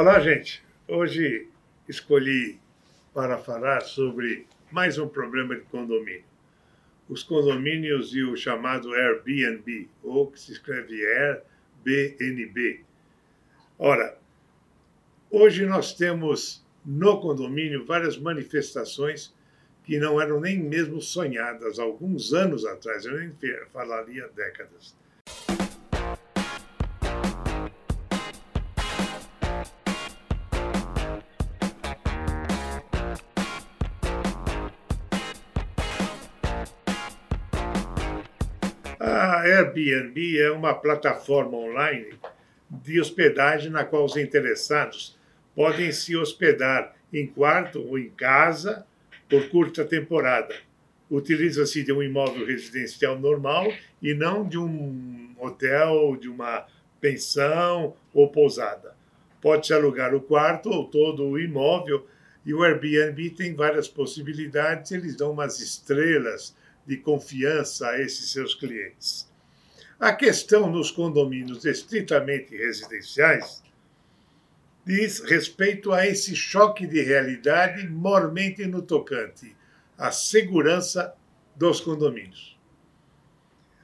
Olá, gente. Hoje escolhi para falar sobre mais um problema de condomínio. Os condomínios e o chamado Airbnb, ou que se escreve Airbnb. Ora, hoje nós temos no condomínio várias manifestações que não eram nem mesmo sonhadas alguns anos atrás, eu nem falaria décadas. A Airbnb é uma plataforma online de hospedagem na qual os interessados podem se hospedar em quarto ou em casa por curta temporada. Utiliza-se de um imóvel residencial normal e não de um hotel, de uma pensão ou pousada. Pode-se alugar o quarto ou todo o imóvel e o Airbnb tem várias possibilidades, eles dão umas estrelas de confiança a esses seus clientes. A questão nos condomínios estritamente residenciais diz respeito a esse choque de realidade mormente no tocante à segurança dos condomínios.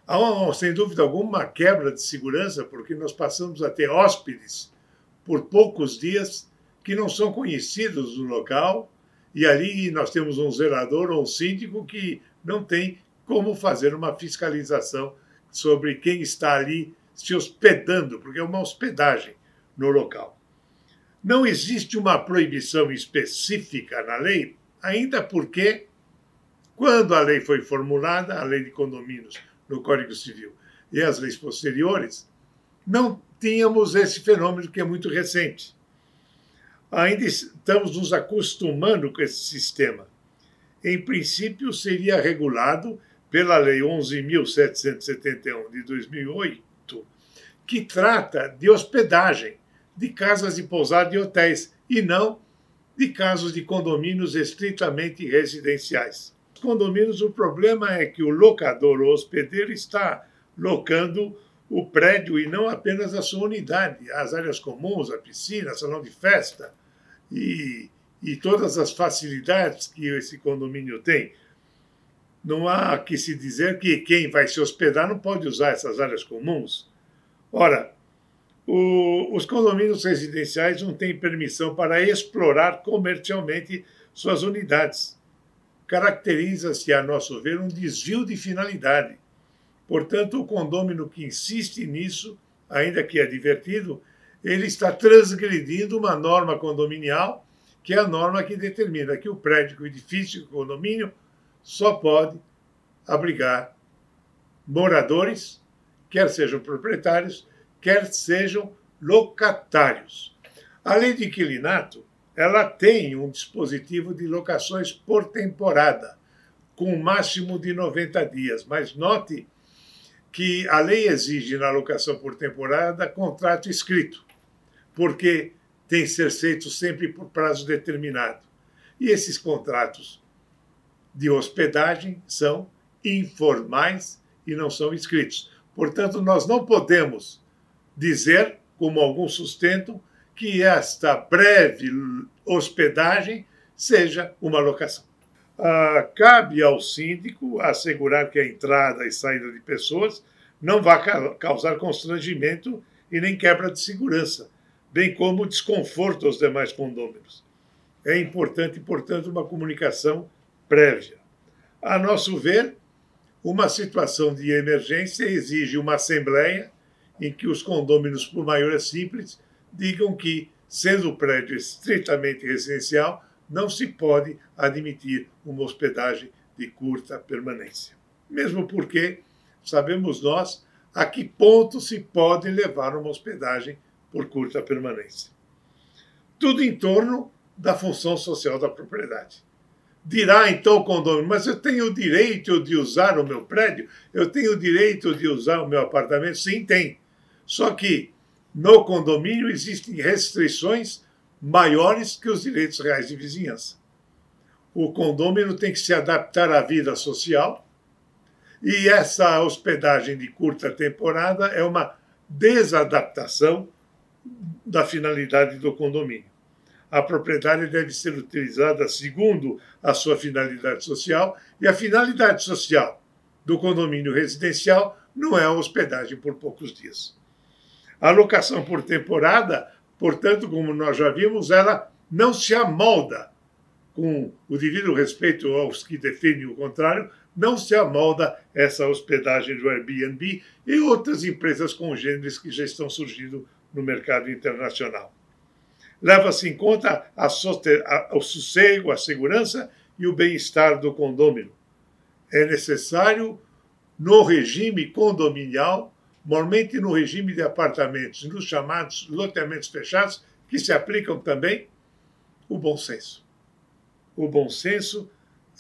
Há, sem dúvida alguma, uma quebra de segurança, porque nós passamos a ter hóspedes por poucos dias que não são conhecidos no local, e ali nós temos um zelador ou um síndico que não tem como fazer uma fiscalização sobre quem está ali se hospedando, porque é uma hospedagem no local. Não existe uma proibição específica na lei, ainda porque, quando a lei foi formulada, a lei de condomínios no Código Civil e as leis posteriores, não tínhamos esse fenômeno que é muito recente. Ainda estamos nos acostumando com esse sistema. Em princípio, seria regulado pela Lei 11.771 de 2008, que trata de hospedagem de casas de pousada e hotéis, e não de casos de condomínios estritamente residenciais. Os condomínios, o problema é que o locador ou hospedeiro está locando o prédio e não apenas a sua unidade, as áreas comuns, a piscina, salão de festa e, e todas as facilidades que esse condomínio tem não há que se dizer que quem vai se hospedar não pode usar essas áreas comuns. Ora, o, os condomínios residenciais não têm permissão para explorar comercialmente suas unidades. Caracteriza-se, a nosso ver, um desvio de finalidade. Portanto, o condômino que insiste nisso, ainda que é divertido, ele está transgredindo uma norma condominial, que é a norma que determina que o prédio, o edifício, o condomínio só pode abrigar moradores, quer sejam proprietários, quer sejam locatários. A lei de inquilinato, ela tem um dispositivo de locações por temporada, com um máximo de 90 dias, mas note que a lei exige na locação por temporada contrato escrito, porque tem que ser feito sempre por prazo determinado. E esses contratos de hospedagem são informais e não são escritos. Portanto, nós não podemos dizer, como alguns sustentam, que esta breve hospedagem seja uma locação. Ah, cabe ao síndico assegurar que a entrada e saída de pessoas não vai causar constrangimento e nem quebra de segurança, bem como desconforto aos demais condôminos. É importante, portanto, uma comunicação prévia. A nosso ver, uma situação de emergência exige uma assembleia em que os condôminos, por maioria simples, digam que, sendo o prédio estritamente residencial, não se pode admitir uma hospedagem de curta permanência. Mesmo porque sabemos nós a que ponto se pode levar uma hospedagem por curta permanência. Tudo em torno da função social da propriedade. Dirá então o condomínio, mas eu tenho o direito de usar o meu prédio? Eu tenho o direito de usar o meu apartamento? Sim, tem. Só que no condomínio existem restrições maiores que os direitos reais de vizinhança. O condomínio tem que se adaptar à vida social e essa hospedagem de curta temporada é uma desadaptação da finalidade do condomínio. A propriedade deve ser utilizada segundo a sua finalidade social e a finalidade social do condomínio residencial não é a hospedagem por poucos dias. A locação por temporada, portanto, como nós já vimos, ela não se amolda com o devido respeito aos que defendem o contrário, não se amolda essa hospedagem do Airbnb e outras empresas congêneres que já estão surgindo no mercado internacional. Leva-se em conta a, a, o sossego, a segurança e o bem-estar do condômino. É necessário, no regime condominial, normalmente no regime de apartamentos, nos chamados loteamentos fechados, que se aplicam também o bom senso. O bom senso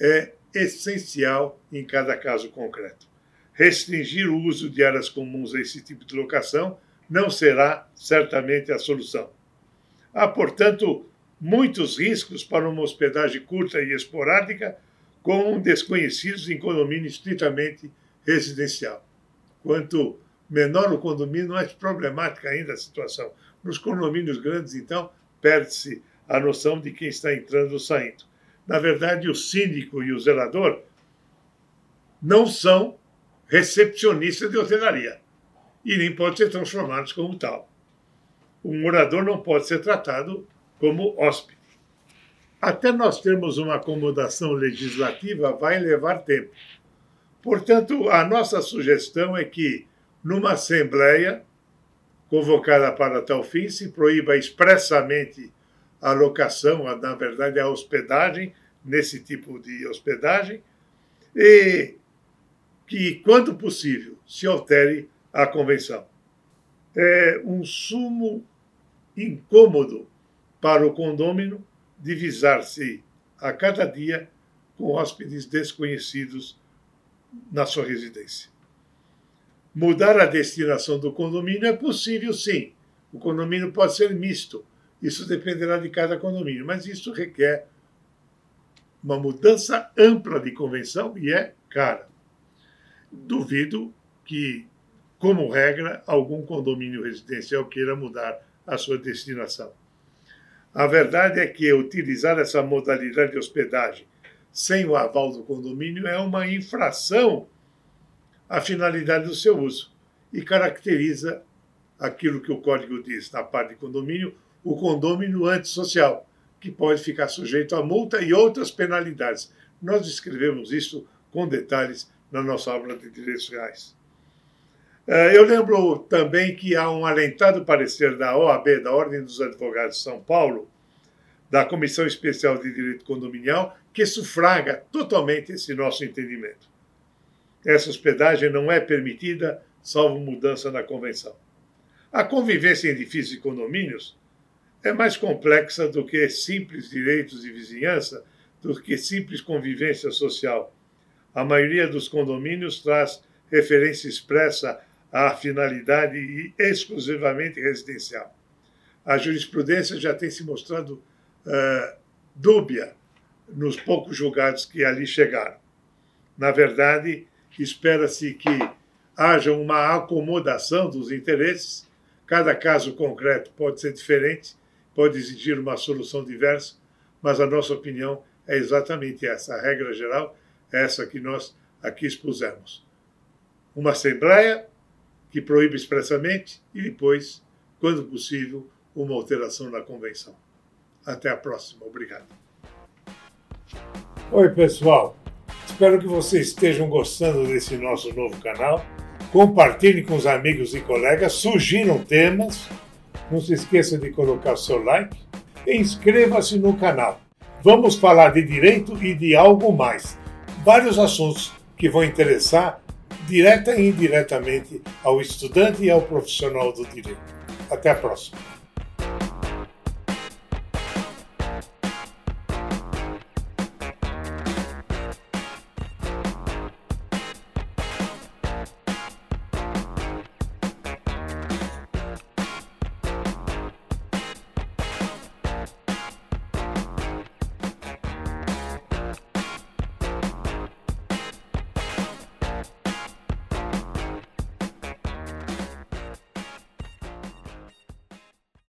é essencial em cada caso concreto. Restringir o uso de áreas comuns a esse tipo de locação não será certamente a solução. Há, portanto, muitos riscos para uma hospedagem curta e esporádica com desconhecidos em condomínio estritamente residencial. Quanto menor o condomínio, mais problemática ainda a situação. Nos condomínios grandes, então, perde-se a noção de quem está entrando ou saindo. Na verdade, o síndico e o zelador não são recepcionistas de hotelaria e nem podem ser transformados como tal. O morador não pode ser tratado como hóspede. Até nós termos uma acomodação legislativa, vai levar tempo. Portanto, a nossa sugestão é que, numa Assembleia convocada para tal fim, se proíba expressamente a locação, na verdade, a hospedagem, nesse tipo de hospedagem, e que, quando possível, se altere a convenção. É um sumo incômodo para o condômino divisar-se a cada dia com hóspedes desconhecidos na sua residência. Mudar a destinação do condomínio é possível, sim. O condomínio pode ser misto. Isso dependerá de cada condomínio, mas isso requer uma mudança ampla de convenção e é cara. Duvido que, como regra, algum condomínio residencial queira mudar a sua destinação. A verdade é que utilizar essa modalidade de hospedagem sem o aval do condomínio é uma infração à finalidade do seu uso e caracteriza aquilo que o código diz na parte de condomínio, o condomínio antissocial, que pode ficar sujeito a multa e outras penalidades. Nós descrevemos isso com detalhes na nossa aula de direitos reais. Eh, eu lembro também que há um alentado parecer da OAB, da Ordem dos Advogados de São Paulo, da Comissão Especial de Direito Condominial, que sufraga totalmente esse nosso entendimento. Essa hospedagem não é permitida, salvo mudança na convenção. A convivência em edifícios e condomínios é mais complexa do que simples direitos de vizinhança, do que simples convivência social. A maioria dos condomínios traz referência expressa à finalidade exclusivamente residencial. A jurisprudência já tem se mostrado uh, dúbia nos poucos julgados que ali chegaram. Na verdade, espera-se que haja uma acomodação dos interesses. Cada caso concreto pode ser diferente pode exigir uma solução diversa, mas a nossa opinião é exatamente essa. A regra geral é essa que nós aqui expusemos. Uma Assembleia que proíbe expressamente e depois, quando possível, uma alteração na Convenção. Até a próxima. Obrigado. Oi, pessoal. Espero que vocês estejam gostando desse nosso novo canal. Compartilhem com os amigos e colegas, sugiram temas não se esqueça de colocar o seu like e inscreva-se no canal. Vamos falar de direito e de algo mais. Vários assuntos que vão interessar direta e indiretamente ao estudante e ao profissional do direito. Até a próxima.